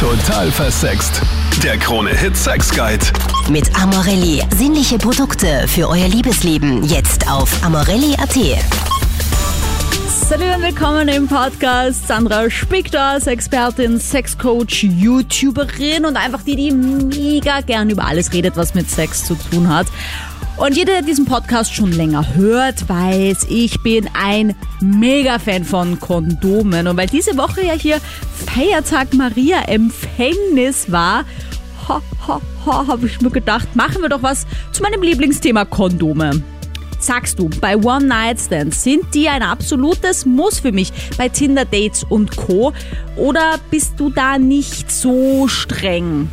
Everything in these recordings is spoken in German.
Total versext. Der Krone-Hit Sex Guide. Mit Amorelli. Sinnliche Produkte für euer Liebesleben. Jetzt auf amorelli.at. Salut und willkommen im Podcast. Sandra Spickter, Expertin, Sexcoach, YouTuberin und einfach die, die mega gern über alles redet, was mit Sex zu tun hat. Und jeder, der diesen Podcast schon länger hört, weiß, ich bin ein Mega-Fan von Kondomen. Und weil diese Woche ja hier Feiertag Maria Empfängnis war, ho, ho, ho, habe ich mir gedacht, machen wir doch was zu meinem Lieblingsthema Kondome. Sagst du, bei One-Night-Stands sind die ein absolutes Muss für mich bei Tinder-Dates und Co. Oder bist du da nicht so streng?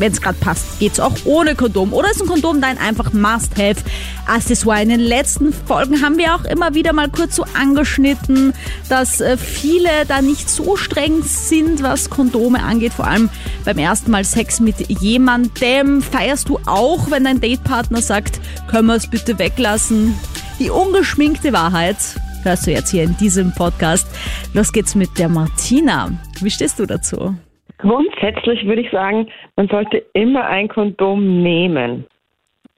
Wenn es gerade passt, geht's auch ohne Kondom. Oder ist ein Kondom dein einfach Must-Have-Accessoire? In den letzten Folgen haben wir auch immer wieder mal kurz so angeschnitten, dass äh, viele da nicht so streng sind, was Kondome angeht. Vor allem beim ersten Mal Sex mit jemandem. Feierst du auch, wenn dein Datepartner sagt, können wir es bitte weglassen? Die ungeschminkte Wahrheit hörst du jetzt hier in diesem Podcast. Los geht's mit der Martina. Wie stehst du dazu? Grundsätzlich würde ich sagen, man sollte immer ein Kondom nehmen.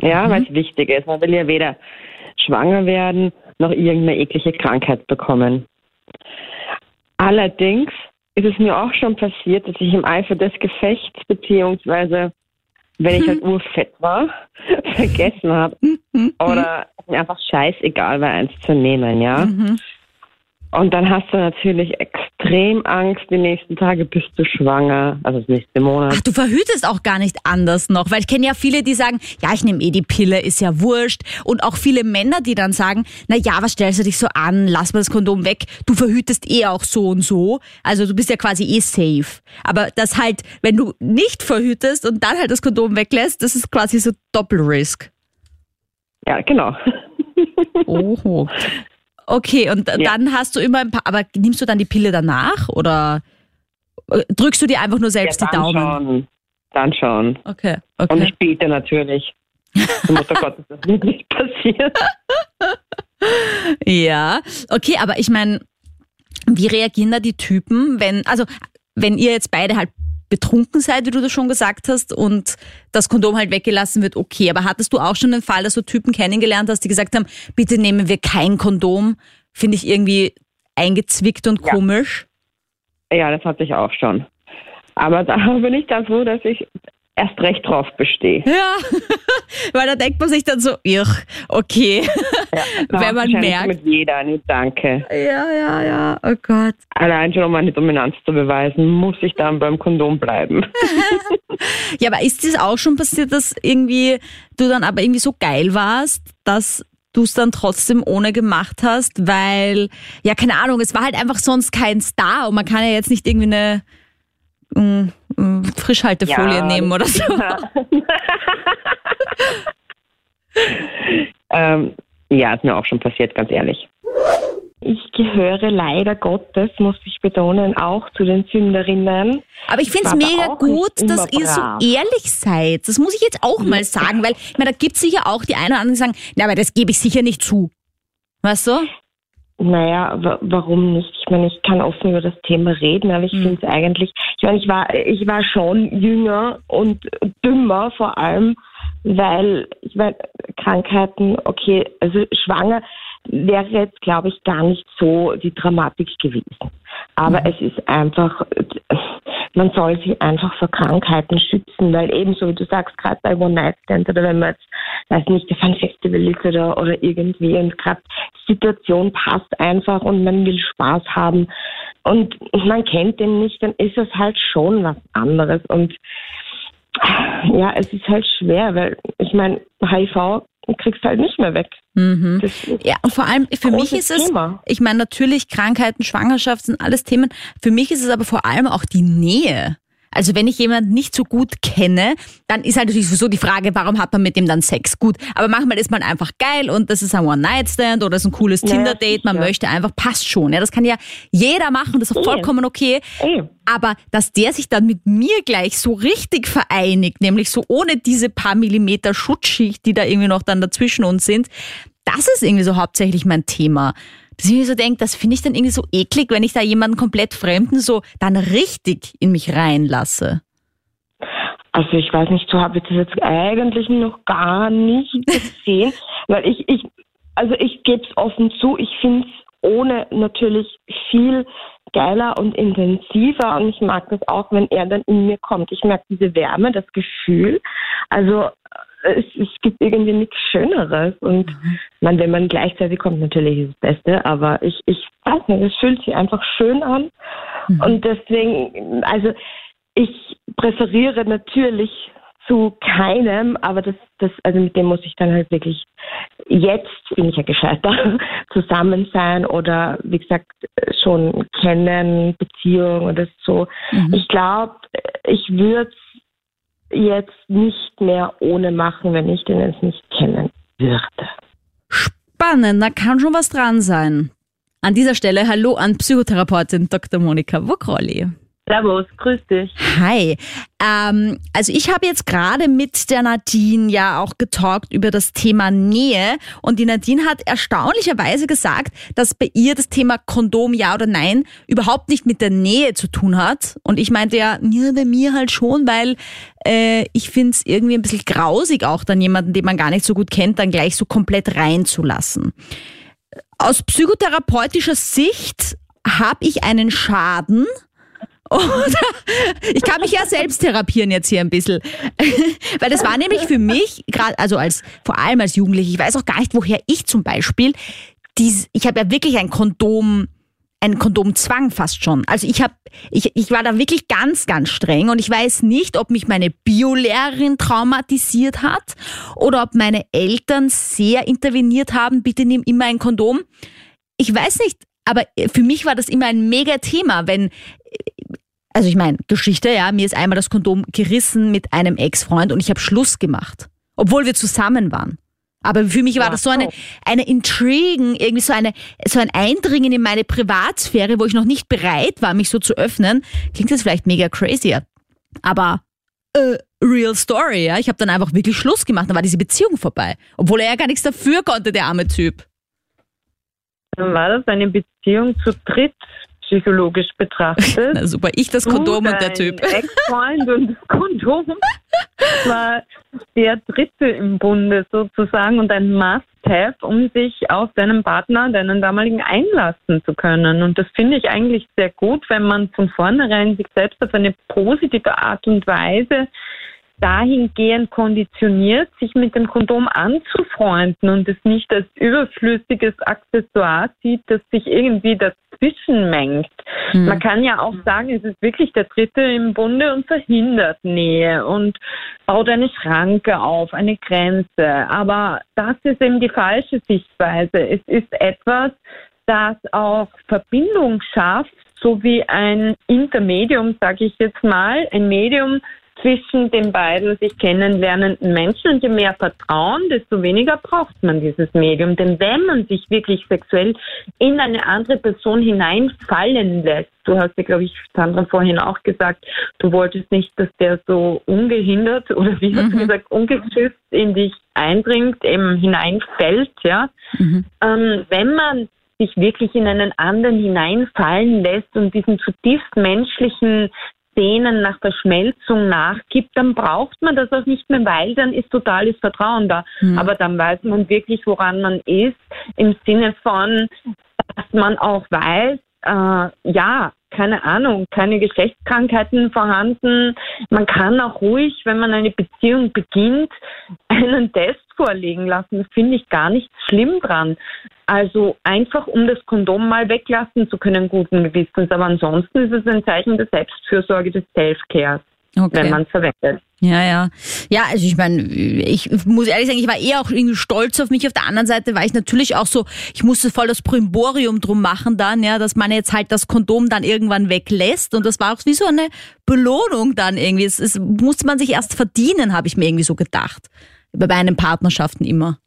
Ja, mhm. weil es wichtig ist. Man will ja weder schwanger werden noch irgendeine eklige Krankheit bekommen. Allerdings ist es mir auch schon passiert, dass ich im Eifer des Gefechts, beziehungsweise wenn ich halt urfett war, vergessen habe. Mhm. Oder mir einfach scheißegal war, eins zu nehmen, ja. Mhm. Und dann hast du natürlich extrem Angst die nächsten Tage, bist du schwanger, also das nächste Monat. Ach, du verhütest auch gar nicht anders noch, weil ich kenne ja viele, die sagen, ja, ich nehme eh die Pille, ist ja wurscht. Und auch viele Männer, die dann sagen, na ja, was stellst du dich so an, lass mal das Kondom weg, du verhütest eh auch so und so. Also du bist ja quasi eh safe. Aber das halt, wenn du nicht verhütest und dann halt das Kondom weglässt, das ist quasi so Doppelrisk. Ja, genau. Oho. Okay, und ja. dann hast du immer ein paar, aber nimmst du dann die Pille danach oder äh, drückst du dir einfach nur selbst ja, die Daumen? Schon. Dann schon. Okay, okay. Und ich bete natürlich. Mutter Gottes, das nicht passiert. ja, okay, aber ich meine, wie reagieren da die Typen, wenn, also wenn ihr jetzt beide halt betrunken seid, wie du das schon gesagt hast, und das Kondom halt weggelassen wird, okay. Aber hattest du auch schon den Fall, dass du Typen kennengelernt hast, die gesagt haben, bitte nehmen wir kein Kondom? Finde ich irgendwie eingezwickt und ja. komisch. Ja, das hatte ich auch schon. Aber da bin ich dann froh, dass ich erst recht drauf bestehe. Ja, weil da denkt man sich dann so, ich, okay, ja, wenn man merkt. mit jeder, nicht danke. Ja, ja, ja, oh Gott. Allein schon, um meine Dominanz zu beweisen, muss ich dann beim Kondom bleiben. ja, aber ist das auch schon passiert, dass irgendwie du dann aber irgendwie so geil warst, dass du es dann trotzdem ohne gemacht hast, weil, ja, keine Ahnung, es war halt einfach sonst kein Star und man kann ja jetzt nicht irgendwie eine Frischhaltefolie ja, nehmen oder so. ähm, ja, ist mir auch schon passiert, ganz ehrlich. Ich gehöre leider Gottes, muss ich betonen, auch zu den Sünderinnen. Aber ich finde es mega gut, dass ihr so ehrlich seid. Das muss ich jetzt auch mal sagen, weil ich meine, da gibt es sicher auch die einen oder anderen, die sagen, na, aber das gebe ich sicher nicht zu. Weißt du? Naja, warum nicht? Ich meine, ich kann offen über das Thema reden, aber ich mhm. finde es eigentlich, ich meine, ich war, ich war schon jünger und dümmer vor allem, weil ich meine, Krankheiten, okay, also schwanger wäre jetzt, glaube ich, gar nicht so die Dramatik gewesen. Aber mhm. es ist einfach, man soll sich einfach vor Krankheiten schützen, weil ebenso wie du sagst, gerade bei One Night Stand oder wenn man jetzt, weiß nicht, auf ein Festival ist oder, oder irgendwie und gerade die Situation passt einfach und man will Spaß haben und man kennt den nicht, dann ist es halt schon was anderes und ja, es ist halt schwer, weil ich meine, HIV kriegst halt nicht mehr weg. Mhm. Ja, und vor allem für mich ist es, Thema. ich meine natürlich Krankheiten, Schwangerschaft sind alles Themen. Für mich ist es aber vor allem auch die Nähe. Also wenn ich jemanden nicht so gut kenne, dann ist halt natürlich so die Frage, warum hat man mit dem dann Sex? Gut, aber manchmal ist man einfach geil und das ist ein One-Night-Stand oder ist ein cooles Tinder-Date, man ja. möchte einfach, passt schon. Ja, das kann ja jeder machen, das ist auch vollkommen okay. Aber dass der sich dann mit mir gleich so richtig vereinigt, nämlich so ohne diese paar Millimeter Schutzschicht, die da irgendwie noch dann dazwischen uns sind, das ist irgendwie so hauptsächlich mein Thema. Dass ich mir so denke, das finde ich dann irgendwie so eklig, wenn ich da jemanden komplett Fremden so dann richtig in mich reinlasse. Also ich weiß nicht, so habe ich das jetzt eigentlich noch gar nicht gesehen, weil ich, ich also ich gebe es offen zu, ich finde es ohne natürlich viel geiler und intensiver und ich mag das auch, wenn er dann in mir kommt. Ich mag diese Wärme, das Gefühl. Also es, es gibt irgendwie nichts Schöneres und mhm. man, wenn man gleichzeitig kommt, natürlich ist das Beste, aber ich, ich weiß nicht, es fühlt sich einfach schön an mhm. und deswegen, also ich präferiere natürlich zu keinem, aber das, das, also mit dem muss ich dann halt wirklich jetzt bin ich ja gescheiter zusammen sein oder wie gesagt schon kennen, Beziehung oder so. Mhm. Ich glaube, ich würde jetzt nicht mehr ohne machen, wenn ich den jetzt nicht kennen würde. Spannend, da kann schon was dran sein. An dieser Stelle Hallo an Psychotherapeutin Dr. Monika Wukrolli. Servus, grüß dich. Hi. Ähm, also ich habe jetzt gerade mit der Nadine ja auch getalkt über das Thema Nähe und die Nadine hat erstaunlicherweise gesagt, dass bei ihr das Thema Kondom ja oder nein überhaupt nicht mit der Nähe zu tun hat. Und ich meinte ja, ja bei mir halt schon, weil äh, ich finde es irgendwie ein bisschen grausig auch dann jemanden, den man gar nicht so gut kennt, dann gleich so komplett reinzulassen. Aus psychotherapeutischer Sicht habe ich einen Schaden, ich kann mich ja selbst therapieren jetzt hier ein bisschen. Weil das war nämlich für mich, gerade, also als, vor allem als Jugendliche, ich weiß auch gar nicht, woher ich zum Beispiel, dies, ich habe ja wirklich ein Kondom, einen Kondomzwang fast schon. Also ich habe, ich, ich war da wirklich ganz, ganz streng und ich weiß nicht, ob mich meine Biolehrerin traumatisiert hat oder ob meine Eltern sehr interveniert haben, bitte nimm immer ein Kondom. Ich weiß nicht, aber für mich war das immer ein mega Thema, wenn also ich meine, Geschichte, ja, mir ist einmal das Kondom gerissen mit einem Ex-Freund und ich habe Schluss gemacht, obwohl wir zusammen waren. Aber für mich war das so eine, eine Intrigen, irgendwie so eine, so ein Eindringen in meine Privatsphäre, wo ich noch nicht bereit war, mich so zu öffnen. Klingt jetzt vielleicht mega crazy, aber äh, real story, ja. Ich habe dann einfach wirklich Schluss gemacht, dann war diese Beziehung vorbei. Obwohl er ja gar nichts dafür konnte, der arme Typ. Dann war das eine Beziehung zu dritt psychologisch betrachtet. Na super, ich das Kondom und der Typ. Ex-Freund und das Kondom war der Dritte im Bunde sozusagen und ein Must-Have, um sich auf deinen Partner, deinen damaligen einlassen zu können. Und das finde ich eigentlich sehr gut, wenn man von vornherein sich selbst auf eine positive Art und Weise dahingehend konditioniert, sich mit dem Kondom anzufreunden und es nicht als überflüssiges Accessoire sieht, das sich irgendwie dazwischen mengt. Mhm. Man kann ja auch sagen, es ist wirklich der Dritte im Bunde und verhindert Nähe und baut eine Schranke auf, eine Grenze. Aber das ist eben die falsche Sichtweise. Es ist etwas, das auch Verbindung schafft, so wie ein Intermedium, sage ich jetzt mal, ein Medium, zwischen den beiden sich kennenlernenden Menschen. Und je mehr Vertrauen, desto weniger braucht man dieses Medium. Denn wenn man sich wirklich sexuell in eine andere Person hineinfallen lässt, du hast ja, glaube ich, Sandra vorhin auch gesagt, du wolltest nicht, dass der so ungehindert oder wie hast du mhm. gesagt, ungeschützt in dich eindringt, eben hineinfällt, ja. Mhm. Ähm, wenn man sich wirklich in einen anderen hineinfallen lässt und diesen zutiefst menschlichen Szenen nach Verschmelzung nachgibt, dann braucht man das auch nicht mehr, weil dann ist totales Vertrauen da. Mhm. Aber dann weiß man wirklich, woran man ist, im Sinne von, dass man auch weiß, äh, ja, keine Ahnung, keine Geschlechtskrankheiten vorhanden. Man kann auch ruhig, wenn man eine Beziehung beginnt, einen Test vorlegen lassen. Das finde ich gar nicht schlimm dran. Also einfach, um das Kondom mal weglassen zu können, guten Gewissens. Aber ansonsten ist es ein Zeichen der Selbstfürsorge, des Self-Cares, okay. wenn man es verwendet. Ja, ja. Ja, also ich meine, ich muss ehrlich sagen, ich war eher auch irgendwie stolz auf mich. Auf der anderen Seite war ich natürlich auch so, ich musste voll das Primborium drum machen dann, ja, dass man jetzt halt das Kondom dann irgendwann weglässt. Und das war auch wie so eine Belohnung dann irgendwie. Es, es musste man sich erst verdienen, habe ich mir irgendwie so gedacht. Bei meinen Partnerschaften immer.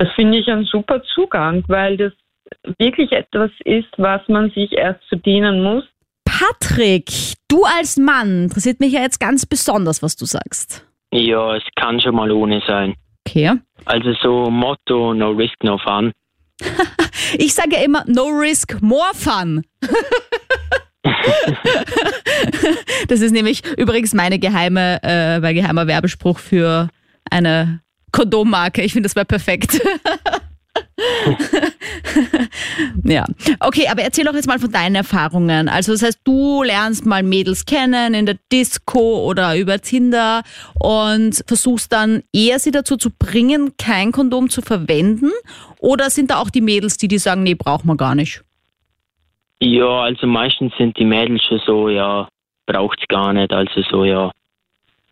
Das finde ich ein super Zugang, weil das wirklich etwas ist, was man sich erst verdienen muss. Patrick, du als Mann, interessiert mich ja jetzt ganz besonders, was du sagst. Ja, es kann schon mal ohne sein. Okay. Also so Motto, no risk, no fun. Ich sage ja immer, no risk, more fun. das ist nämlich übrigens meine geheime, äh, mein geheimer Werbespruch für eine Kondommarke. Ich finde, das wäre perfekt. ja, okay, aber erzähl doch jetzt mal von deinen Erfahrungen. Also das heißt, du lernst mal Mädels kennen in der Disco oder über Tinder und versuchst dann eher sie dazu zu bringen, kein Kondom zu verwenden? Oder sind da auch die Mädels, die die sagen, nee, braucht man gar nicht? Ja, also meistens sind die Mädels schon so, ja, braucht's gar nicht, also so, ja.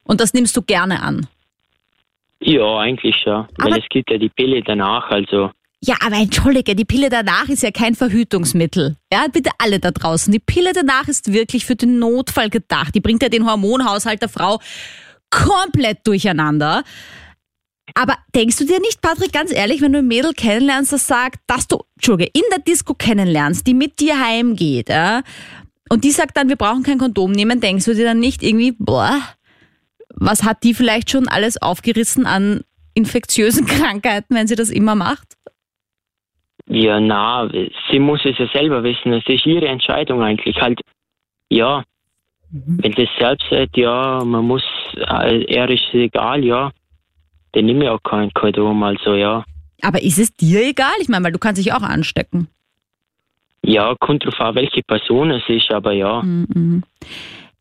Und das nimmst du gerne an? Ja, eigentlich schon. Aber- Weil es gibt ja die Pille danach, also Ja, aber entschuldige, die Pille danach ist ja kein Verhütungsmittel. Ja, bitte alle da draußen. Die Pille danach ist wirklich für den Notfall gedacht. Die bringt ja den Hormonhaushalt der Frau komplett durcheinander. Aber denkst du dir nicht, Patrick, ganz ehrlich, wenn du ein Mädel kennenlernst, das sagt, dass du, Entschuldige, in der Disco kennenlernst, die mit dir heimgeht, ja, und die sagt dann, wir brauchen kein Kondom nehmen, denkst du dir dann nicht irgendwie, boah, was hat die vielleicht schon alles aufgerissen an infektiösen Krankheiten, wenn sie das immer macht? ja, na, sie muss es ja selber wissen. Es ist ihre Entscheidung eigentlich. Halt, ja, wenn das selbst sagt, ja, man muss, äh, er ist egal, ja, dann nehme ich auch kein Kondom, also ja. Aber ist es dir egal? Ich meine, weil du kannst dich auch anstecken. Ja, kommt drauf an, welche Person es ist, aber ja. Mhm.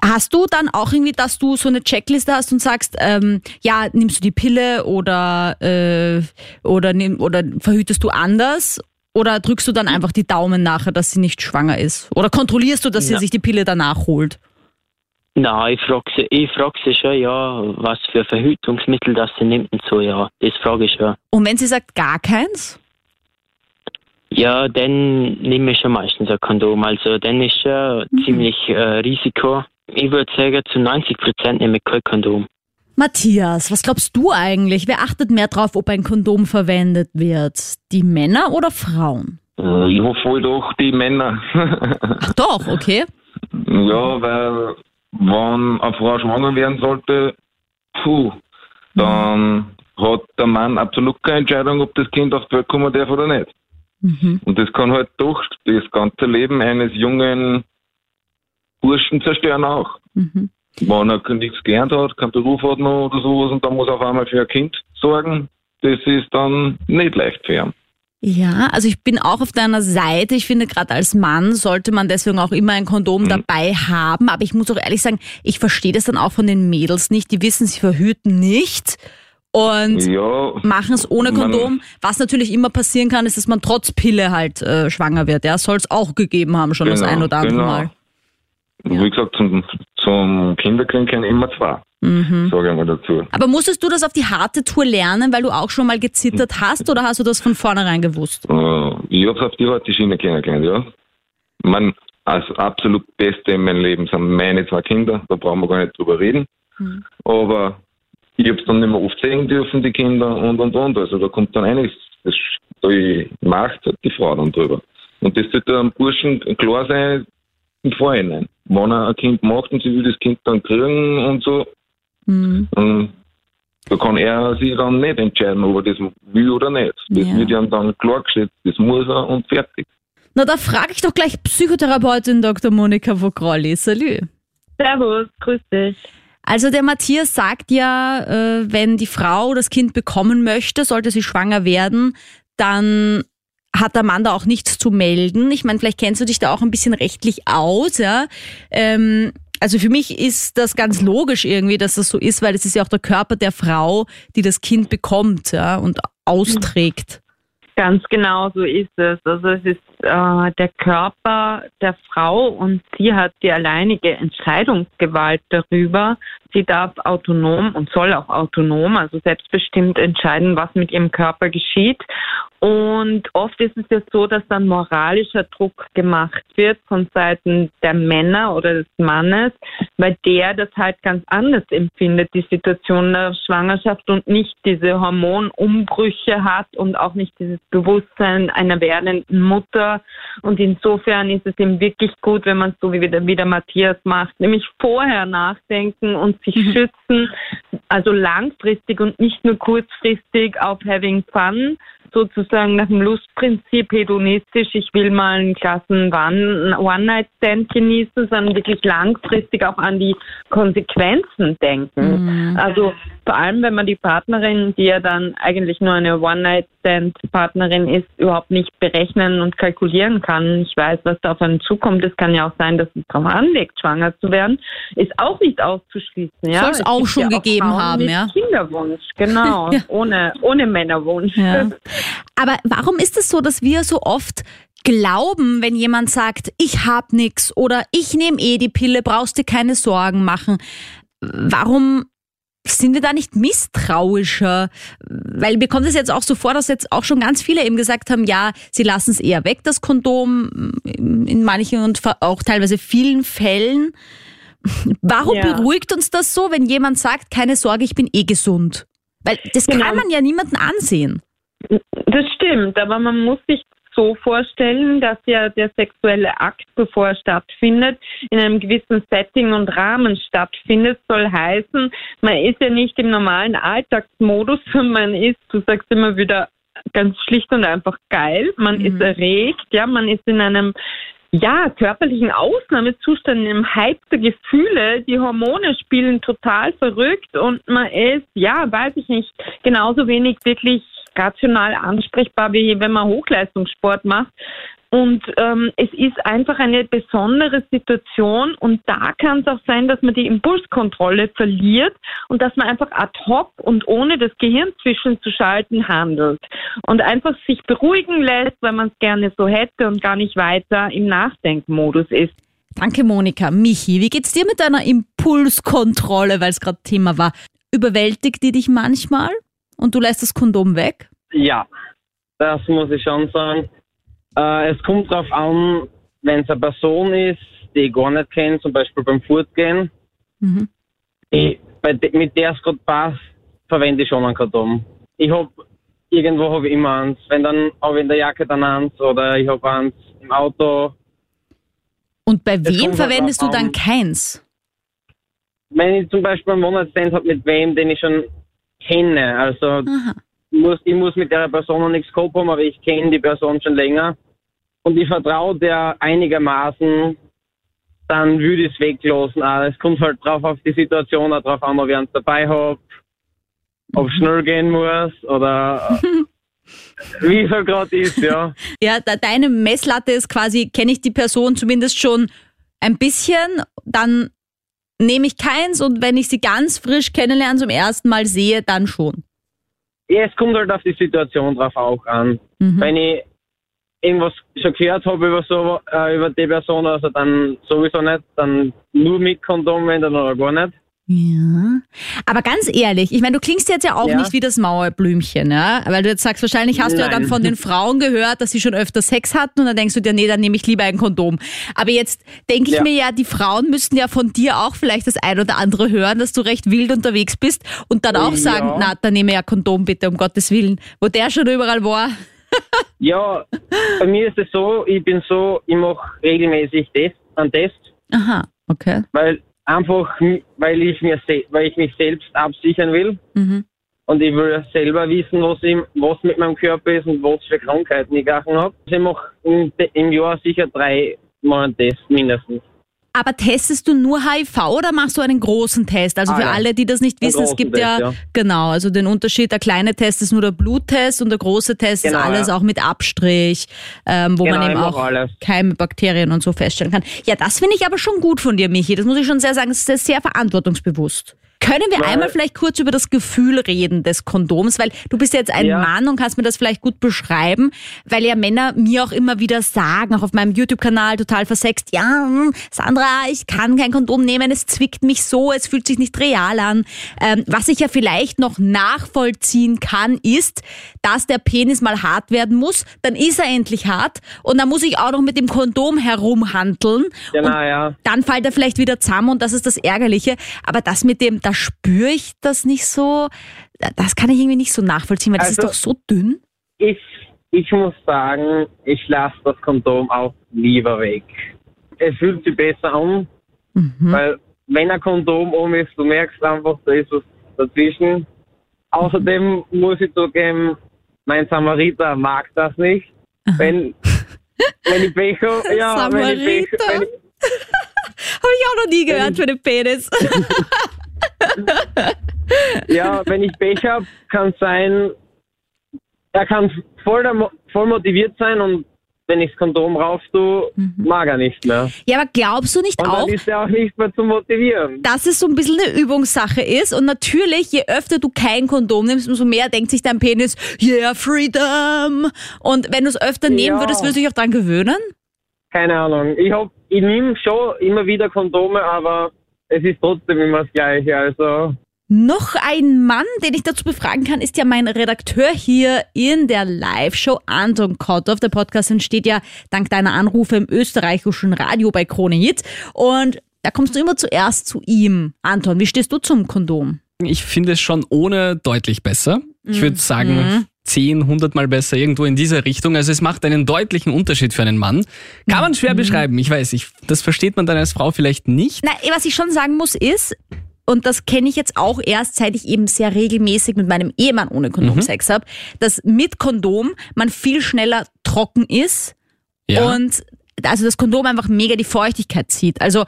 Hast du dann auch irgendwie, dass du so eine Checkliste hast und sagst, ähm, ja, nimmst du die Pille oder, äh, oder, nimm, oder verhütest du anders? Oder drückst du dann einfach die Daumen nachher, dass sie nicht schwanger ist? Oder kontrollierst du, dass sie Ja. sich die Pille danach holt? Na, ich frage sie, ich frag sie schon, ja, was für Verhütungsmittel das sie nimmt und so, ja. Das frage ich schon. Und wenn sie sagt gar keins? Ja, dann nehme ich schon meistens ein Kondom. Also dann ist schon ziemlich äh, Risiko. Ich würde sagen, zu 90 Prozent nehme ich kein Kondom. Matthias, was glaubst du eigentlich? Wer achtet mehr drauf, ob ein Kondom verwendet wird? Die Männer oder Frauen? Äh, Ich hoffe wohl doch die Männer. Ach doch, okay. ja, weil wenn eine Frau schwanger werden sollte, puh, dann hat der Mann absolut keine Entscheidung, ob das Kind auf die Welt kommen darf oder nicht. Mhm. Und das kann halt doch das ganze Leben eines jungen Burschen zerstören auch. Mhm. Wenn er nichts gelernt hat, keinen Beruf hat noch oder sowas und dann muss er auf einmal für ein Kind sorgen, das ist dann nicht leicht für ihn. Ja, also ich bin auch auf deiner Seite. Ich finde, gerade als Mann sollte man deswegen auch immer ein Kondom dabei haben. Aber ich muss auch ehrlich sagen, ich verstehe das dann auch von den Mädels nicht. Die wissen, sie verhüten nicht und Ja, machen es ohne Kondom. Was natürlich immer passieren kann, ist, dass man trotz Pille halt äh, schwanger wird. Ja, soll es auch gegeben haben, schon das Genau, ein oder andere genau. Mal. Wie gesagt, zum, zum Kinderkriegen immer zwei, Mhm. sage ich mal dazu. Aber musstest du das auf die harte Tour lernen, weil du auch schon mal gezittert hast oder hast du das von vornherein gewusst? Äh, ich habe auf die harte Schiene kennengelernt, ja. Man, als absolut Beste in meinem Leben sind meine zwei Kinder, da brauchen wir gar nicht drüber reden. Mhm. Aber ich habe es dann nicht mehr oft sehen dürfen, die Kinder und und und. Also da kommt dann einiges, das da macht die Frau dann drüber. Und das sollte einem Burschen klar sein im Vorhinein. Wenn er ein Kind macht und sie will das Kind dann kriegen und so, Mhm. Und da kann er sich dann nicht entscheiden, ob er das will oder nicht. Das Ja. wird ihm dann klargestellt, das muss er und fertig. Na, da frage ich doch gleich Psychotherapeutin Dr. Monika Vogrolli. Salü. Servus, grüß dich. Also der Matthias sagt ja, äh, wenn die Frau das Kind bekommen möchte, sollte sie schwanger werden, dann hat der Mann da auch nichts zu melden. Ich meine, vielleicht kennst du dich da auch ein bisschen rechtlich aus, ja. Ähm, also für mich ist das ganz logisch irgendwie, dass das so ist, weil es ist ja auch der Körper der Frau, die das Kind bekommt, ja, und austrägt. Ganz genau so ist es. Also es ist äh, der Körper der Frau und sie hat die alleinige Entscheidungsgewalt darüber. Sie darf autonom und soll auch autonom, also selbstbestimmt entscheiden, was mit ihrem Körper geschieht. Und oft ist es ja so, dass dann moralischer Druck gemacht wird von Seiten der Männer oder des Mannes, weil der das halt ganz anders empfindet, die Situation der Schwangerschaft und nicht diese Hormonumbrüche hat und auch nicht dieses Bewusstsein einer werdenden Mutter. Und insofern ist es ihm wirklich gut, wenn man es so wie der, wie der Matthias macht, nämlich vorher nachdenken und sich schützen, also langfristig und nicht nur kurzfristig auf having fun, sozusagen nach dem Lustprinzip hedonistisch, ich will mal einen klassen One-Night-Stand genießen, sondern wirklich langfristig auch an die Konsequenzen denken. Mhm. Also vor allem, wenn man die Partnerin, die ja dann eigentlich nur eine One-Night-Stand-Partnerin ist, überhaupt nicht berechnen und kalkulieren kann. Ich weiß, was da auf einen zukommt. Es kann ja auch sein, dass es darauf anlegt, schwanger zu werden. Ist auch nicht auszuschließen. Ja? Soll es auch schon ja gegeben Frauen haben, mit ja? Kinderwunsch, genau. Ja. Ohne, ohne Männerwunsch. Ja. Aber warum ist es so, dass wir so oft glauben, wenn jemand sagt, ich hab nix oder ich nehme eh die Pille, brauchst dir keine Sorgen machen? Warum sind wir da nicht misstrauischer? Weil mir kommt es jetzt auch so vor, dass jetzt auch schon ganz viele eben gesagt haben, ja, sie lassen es eher weg, das Kondom, in manchen und auch teilweise vielen Fällen. Warum Ja. beruhigt uns das so, wenn jemand sagt, keine Sorge, ich bin eh gesund? Weil das Genau. kann man ja niemanden ansehen. Das stimmt, aber man muss sich so vorstellen, dass ja der sexuelle Akt, bevor er stattfindet, in einem gewissen Setting und Rahmen stattfindet, soll heißen, man ist ja nicht im normalen Alltagsmodus, sondern man ist, du sagst immer wieder, ganz schlicht und einfach geil, man ist erregt, ja, man ist in einem ja, körperlichen Ausnahmezustand, in einem Hype der Gefühle, die Hormone spielen total verrückt und man ist, ja, weiß ich nicht, genauso wenig wirklich rational ansprechbar, wie wenn man Hochleistungssport macht. Und ähm, es ist einfach eine besondere Situation und da kann es auch sein, dass man die Impulskontrolle verliert und dass man einfach ad hoc und ohne das Gehirn zwischenzuschalten handelt und einfach sich beruhigen lässt, weil man es gerne so hätte und gar nicht weiter im Nachdenkmodus ist. Danke, Monika. Michi, wie geht's dir mit deiner Impulskontrolle, weil es gerade Thema war? Überwältigt die dich manchmal und du lässt das Kondom weg? Ja, das muss ich schon sagen. Äh, es kommt darauf an, wenn es eine Person ist, die ich gar nicht kenne, zum Beispiel beim Fortgehen, Mhm. de, mit der es gerade passt, verwende ich schon ein Kondom. Ich hab irgendwo habe ich immer eins. Wenn dann habe ich in der Jacke dann eins oder ich habe eins im Auto. Und bei Es wem kommt verwendest du dann an. keins? Wenn ich zum Beispiel einen Monatsstand habe mit wem, den ich schon kenne, also Aha. muss, ich muss mit der Person noch nichts gehabt haben, aber ich kenne die Person schon länger und ich vertraue der einigermaßen, dann würde ich es weglassen. auch. Es kommt halt drauf auf die Situation, auch drauf an, ob ich eins dabei habe, ob es schnell gehen muss oder wie es halt gerade ist, ja. Ja, deine Messlatte ist quasi, kenne ich die Person zumindest schon ein bisschen, dann nehme ich keins und wenn ich sie ganz frisch kennenlerne, zum ersten Mal sehe, dann schon. ja. Es kommt halt auf die Situation drauf auch an. Mhm. Wenn ich irgendwas schon gehört habe über so äh, über die Person, also dann sowieso nicht, dann nur mit Kondom, wenn dann oder gar nicht. Ja. Aber ganz ehrlich, ich meine, du klingst jetzt ja auch Ja. nicht wie das Mauerblümchen, ja? Weil du jetzt sagst, wahrscheinlich hast du ja dann Nein. von den Frauen gehört, dass sie schon öfter Sex hatten und dann denkst du dir, nee, dann nehme ich lieber ein Kondom. Aber jetzt denke ich Ja. mir ja, die Frauen müssten ja von dir auch vielleicht das ein oder andere hören, dass du recht wild unterwegs bist und dann auch sagen, na, dann nehme ich ja Kondom bitte, um Gottes Willen. Wo der schon überall war. Ja, bei mir ist es so, ich bin so, ich mache regelmäßig Test, einen Test, Aha, okay. weil einfach, weil ich mir, weil ich mich selbst absichern will Mhm. und ich will selber wissen, was, im, was mit meinem Körper ist und was für Krankheiten ich Gachen habe. Also ich mache im, im Jahr sicher drei Mal einen Test mindestens. Aber testest du nur HIV oder machst du einen großen Test? Also für Alle. alle, die das nicht wissen, es gibt Test, ja, ja. genau, also den Unterschied, der kleine Test ist nur der Bluttest und der große Test Genau, ist alles ja. auch mit Abstrich, ähm, wo Genau, man eben auch alles. Keime, Bakterien und so feststellen kann. Ja, das finde ich aber schon gut von dir, Michi. Das muss ich schon sehr sagen, das ist sehr verantwortungsbewusst. Können wir Weil- einmal vielleicht kurz über das Gefühl reden des Kondoms, weil du bist jetzt ein Ja. Mann und kannst mir das vielleicht gut beschreiben, weil ja Männer mir auch immer wieder sagen, auch auf meinem YouTube-Kanal total versext, ja, hm, Sandra, ich kann kein Kondom nehmen, es zwickt mich so, es fühlt sich nicht real an. Ähm, was ich ja vielleicht noch nachvollziehen kann, ist, dass der Penis mal hart werden muss, dann ist er endlich hart und dann muss ich auch noch mit dem Kondom herumhandeln. Genau, ja. dann fällt er vielleicht wieder zusammen und das ist das Ärgerliche. Aber das mit dem, da spüre ich das nicht so, das kann ich irgendwie nicht so nachvollziehen, weil das ist Also- doch so dünn. Ich, ich muss sagen, ich lasse das Kondom auch lieber weg. Es fühlt sich besser an, Mhm. weil wenn ein Kondom um ist, du merkst einfach, da ist was dazwischen. Außerdem muss ich zugeben, mein Samariter mag das nicht. Wenn, wenn ich Pech habe, ja, wenn ich Pech, Samariter. wenn ich, Habe ich auch noch nie gehört für den Penis. ja, wenn ich Pech habe, kann es sein, er kann voll, voll motiviert sein und wenn ich das Kondom rauf tue, mag er nicht mehr. Ja, aber glaubst du nicht Und auch, dann ist er auch nicht mehr zu motivieren. dass es so ein bisschen eine Übungssache ist und natürlich, je öfter du kein Kondom nimmst, umso mehr denkt sich dein Penis, yeah, freedom. Und wenn du es öfter nehmen Ja. würdest, würdest du dich auch dran gewöhnen? Keine Ahnung. Ich hab, ich nehme schon immer wieder Kondome, aber es ist trotzdem immer das Gleiche. Also Noch ein Mann, den ich dazu befragen kann, ist ja mein Redakteur hier in der Live-Show, Anton Kotthoff. Der Podcast entsteht ja dank deiner Anrufe im österreichischen Radio bei Krone Hit. Und da kommst du immer zuerst zu ihm. Anton, wie stehst du zum Kondom? Ich finde es schon ohne deutlich besser. Ich würde sagen, 10, 100 Mal besser, irgendwo in dieser Richtung. Also es macht einen deutlichen Unterschied für einen Mann. Kann man schwer beschreiben, ich weiß. Ich, das versteht man dann als Frau vielleicht nicht. Na, was ich schon sagen muss ist, und das kenne ich jetzt auch erst, seit ich eben sehr regelmäßig mit meinem Ehemann ohne Kondom Mhm. Sex habe, dass mit Kondom man viel schneller trocken ist Ja. und also das Kondom einfach mega die Feuchtigkeit zieht. Also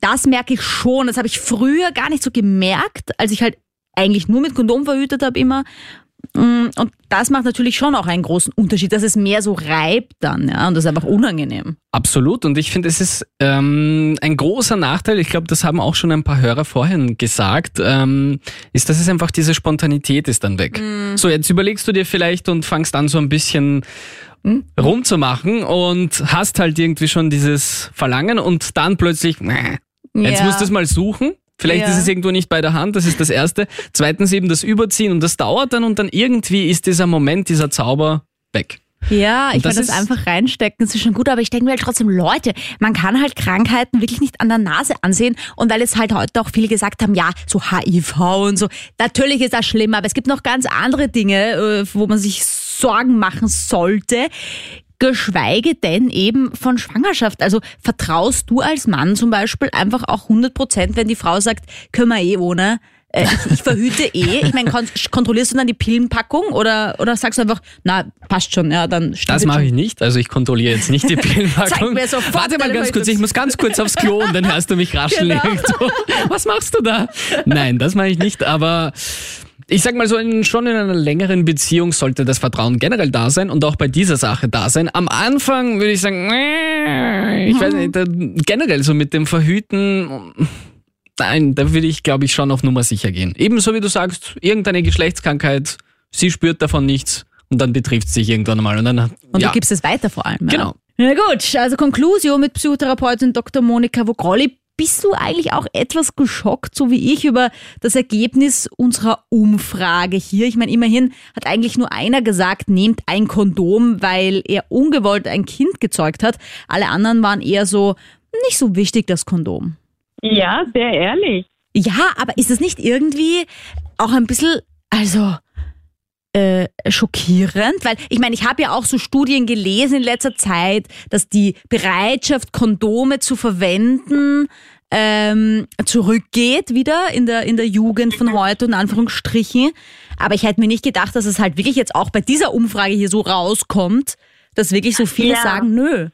das merke ich schon. Das habe ich früher gar nicht so gemerkt, als ich halt eigentlich nur mit Kondom verhütet habe immer. Mm, Und das macht natürlich schon auch einen großen Unterschied, dass es mehr so reibt dann, ja, und das ist einfach unangenehm. Absolut. Und ich finde, es ist ähm, ein großer Nachteil, ich glaube, das haben auch schon ein paar Hörer vorhin gesagt, ähm, ist, dass es einfach diese Spontanität ist dann weg. So, jetzt überlegst du dir vielleicht und fangst an so ein bisschen rumzumachen und hast halt irgendwie schon dieses Verlangen und dann plötzlich, äh, jetzt Ja. musst du es mal suchen. Vielleicht Ja. ist es irgendwo nicht bei der Hand, das ist das Erste. Zweitens eben das Überziehen und das dauert dann und dann irgendwie ist dieser Moment, dieser Zauber weg. Ja, ich Und das will das einfach reinstecken, das ist schon gut, aber ich denke mir halt trotzdem, Leute, man kann halt Krankheiten wirklich nicht an der Nase ansehen und weil jetzt halt heute auch viele gesagt haben, ja, so HIV und so, natürlich ist das schlimm, aber es gibt noch ganz andere Dinge, äh, wo man sich Sorgen machen sollte. Geschweige denn eben von Schwangerschaft. Also vertraust du als Mann zum Beispiel einfach auch 100 Prozent, wenn die Frau sagt, können wir eh ohne? Äh, ich, ich verhüte eh. Ich meine, kon kontrollierst du dann die Pillenpackung oder, oder sagst du einfach, na, passt schon, ja, dann stimmt Das mache ich nicht. Also ich kontrolliere jetzt nicht die Pillenpackung. Warte mal ganz kurz, ich muss ganz kurz aufs Klo und dann hörst du mich rascheln. Genau. Was machst du da? Nein, das mache ich nicht, aber ich sag mal so, in, schon in einer längeren Beziehung sollte das Vertrauen generell da sein und auch bei dieser Sache da sein. Am Anfang würde ich sagen, ich weiß nicht, da, generell so mit dem Verhüten, nein, da würde ich glaube ich schon auf Nummer sicher gehen. Ebenso wie du sagst, irgendeine Geschlechtskrankheit, sie spürt davon nichts und dann betrifft es sich irgendwann mal. Und dann, Und ja, du gibst es weiter vor allem. Ja? Genau. Na gut, also Konklusion mit Psychotherapeutin Dr. Monika Vogrolli. Bist du eigentlich auch etwas geschockt, so wie ich, über das Ergebnis unserer Umfrage hier? Ich meine, immerhin hat eigentlich nur einer gesagt, nehmt ein Kondom, weil er ungewollt ein Kind gezeugt hat. Alle anderen waren eher so, nicht so wichtig, das Kondom. Ja, sehr ehrlich. Ja, aber ist das nicht irgendwie auch ein bisschen, also äh, schockierend? Weil ich meine, ich habe ja auch so Studien gelesen in letzter Zeit, dass die Bereitschaft, Kondome zu verwenden, ähm, zurückgeht wieder in der, in der Jugend von heute, in Anführungsstrichen. Aber ich hätte mir nicht gedacht, dass es halt wirklich jetzt auch bei dieser Umfrage hier so rauskommt, dass wirklich so viele Ja. sagen, nö.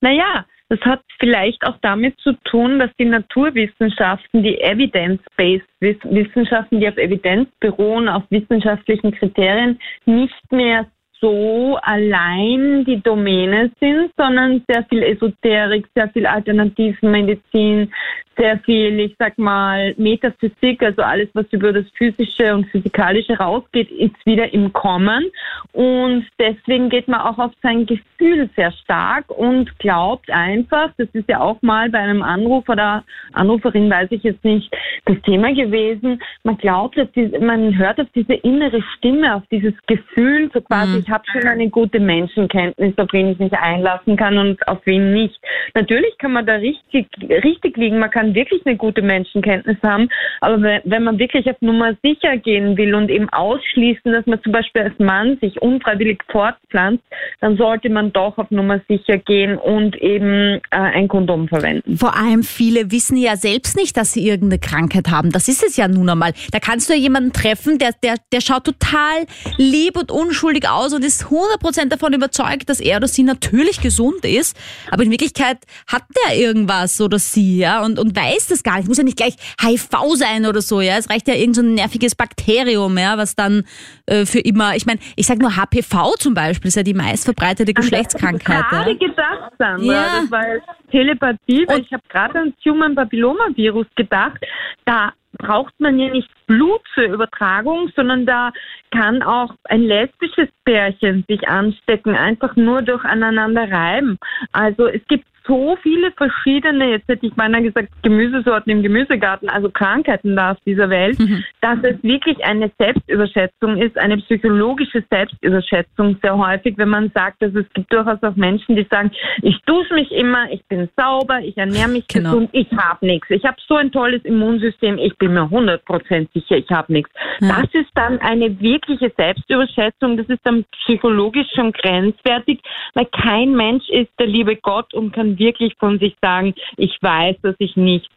Naja, das hat vielleicht auch damit zu tun, dass die Naturwissenschaften, die Evidence-Based Wiss- Wissenschaften, die auf Evidenz beruhen, auf wissenschaftlichen Kriterien, nicht mehr so allein die Domäne sind, sondern sehr viel Esoterik, sehr viel Alternativmedizin, sehr viel, ich sag mal, Metaphysik, also alles, was über das Physische und Physikalische rausgeht, ist wieder im Kommen. Und deswegen geht man auch auf sein Gefühl sehr stark und glaubt einfach, das ist ja auch mal bei einem Anrufer oder Anruferin, weiß ich jetzt nicht, das Thema gewesen, man glaubt, dass diese, man hört auf diese innere Stimme, auf dieses Gefühl, so quasi, ich habe schon eine gute Menschenkenntnis, auf wen ich mich einlassen kann und auf wen nicht. Natürlich kann man da richtig, richtig liegen, man kann wirklich eine gute Menschenkenntnis haben, aber wenn, man wirklich auf Nummer sicher gehen will und eben ausschließen, dass man zum Beispiel als Mann sich unfreiwillig fortpflanzt, dann sollte man doch auf Nummer sicher gehen und eben äh, ein Kondom verwenden. Vor allem viele wissen ja selbst nicht, dass sie irgendeine Krankheit haben. Das ist es ja nun einmal. Da kannst du ja jemanden treffen, der, der, der schaut total lieb und unschuldig aus und ist 100% davon überzeugt, dass er oder sie natürlich gesund ist. Aber in Wirklichkeit hat der irgendwas oder sie, ja, und, und weiß das gar nicht. Muss ja nicht gleich HIV sein oder so, ja. Es reicht ja irgendein so ein nerviges Bakterium, ja, was dann äh, für immer, ich meine, ich sag nur HPV zum Beispiel, ist ja die meistverbreitete Geschlechtskrankheit. Ich habe Ja. gerade gedacht, Sandra, Ja. das war Telepathie, weil ich habe gerade ans Human Papillomavirus gedacht. Da braucht man ja nicht Blut zur Übertragung, sondern da kann auch ein lesbisches Pärchen sich anstecken, einfach nur durch aneinander reiben. Also es gibt so viele verschiedene, jetzt hätte ich beinahe gesagt, Gemüsesorten im Gemüsegarten, also Krankheiten da auf dieser Welt, dass es wirklich eine Selbstüberschätzung ist, eine psychologische Selbstüberschätzung sehr häufig, wenn man sagt, dass es gibt durchaus auch Menschen, die sagen, ich dusche mich immer, ich bin sauber, ich ernähre mich Genau. gesund, ich habe nichts. Ich habe so ein tolles Immunsystem, ich bin mir 100% sicher, ich habe nichts. Ja. Das ist dann eine wirkliche Selbstüberschätzung, das ist dann psychologisch schon grenzwertig, weil kein Mensch ist der liebe Gott und kann wirklich von sich sagen, ich weiß, dass ich nichts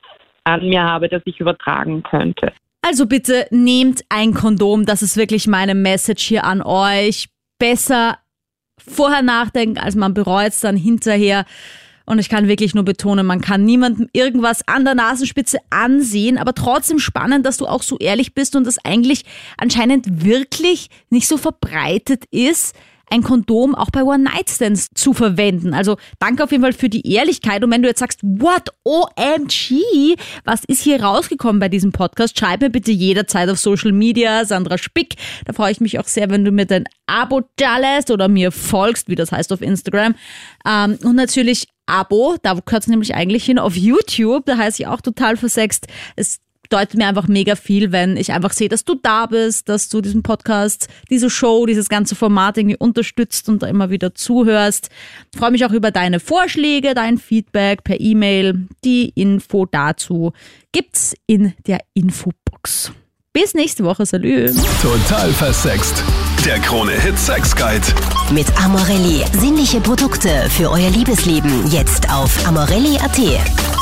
an mir habe, das ich übertragen könnte. Also bitte nehmt ein Kondom, das ist wirklich meine Message hier an euch. Besser vorher nachdenken, als man bereut es dann hinterher. Und ich kann wirklich nur betonen, man kann niemandem irgendwas an der Nasenspitze ansehen, aber trotzdem spannend, dass du auch so ehrlich bist und das eigentlich anscheinend wirklich nicht so verbreitet ist, ein Kondom auch bei One-Night-Stands zu verwenden. Also danke auf jeden Fall für die Ehrlichkeit. Und wenn du jetzt sagst, what, OMG, was ist hier rausgekommen bei diesem Podcast, schreib mir bitte jederzeit auf Social Media, Sandra Spick. Da freue ich mich auch sehr, wenn du mir dein Abo da lässt oder mir folgst, wie das heißt auf Instagram. Ähm, und natürlich Abo, da gehört es nämlich eigentlich hin, auf YouTube, da heiße ich auch total versext. Es bedeutet mir einfach mega viel, wenn ich einfach sehe, dass du da bist, dass du diesen Podcast, diese Show, dieses ganze Format irgendwie unterstützt und da immer wieder zuhörst. Ich freue mich auch über deine Vorschläge, dein Feedback per E-Mail. Die Info dazu gibt's in der Infobox. Bis nächste Woche, salü. Total versext. Der Krone-Hit Sex Guide. Mit Amorelli. Sinnliche Produkte für euer Liebesleben. Jetzt auf amorelli.at.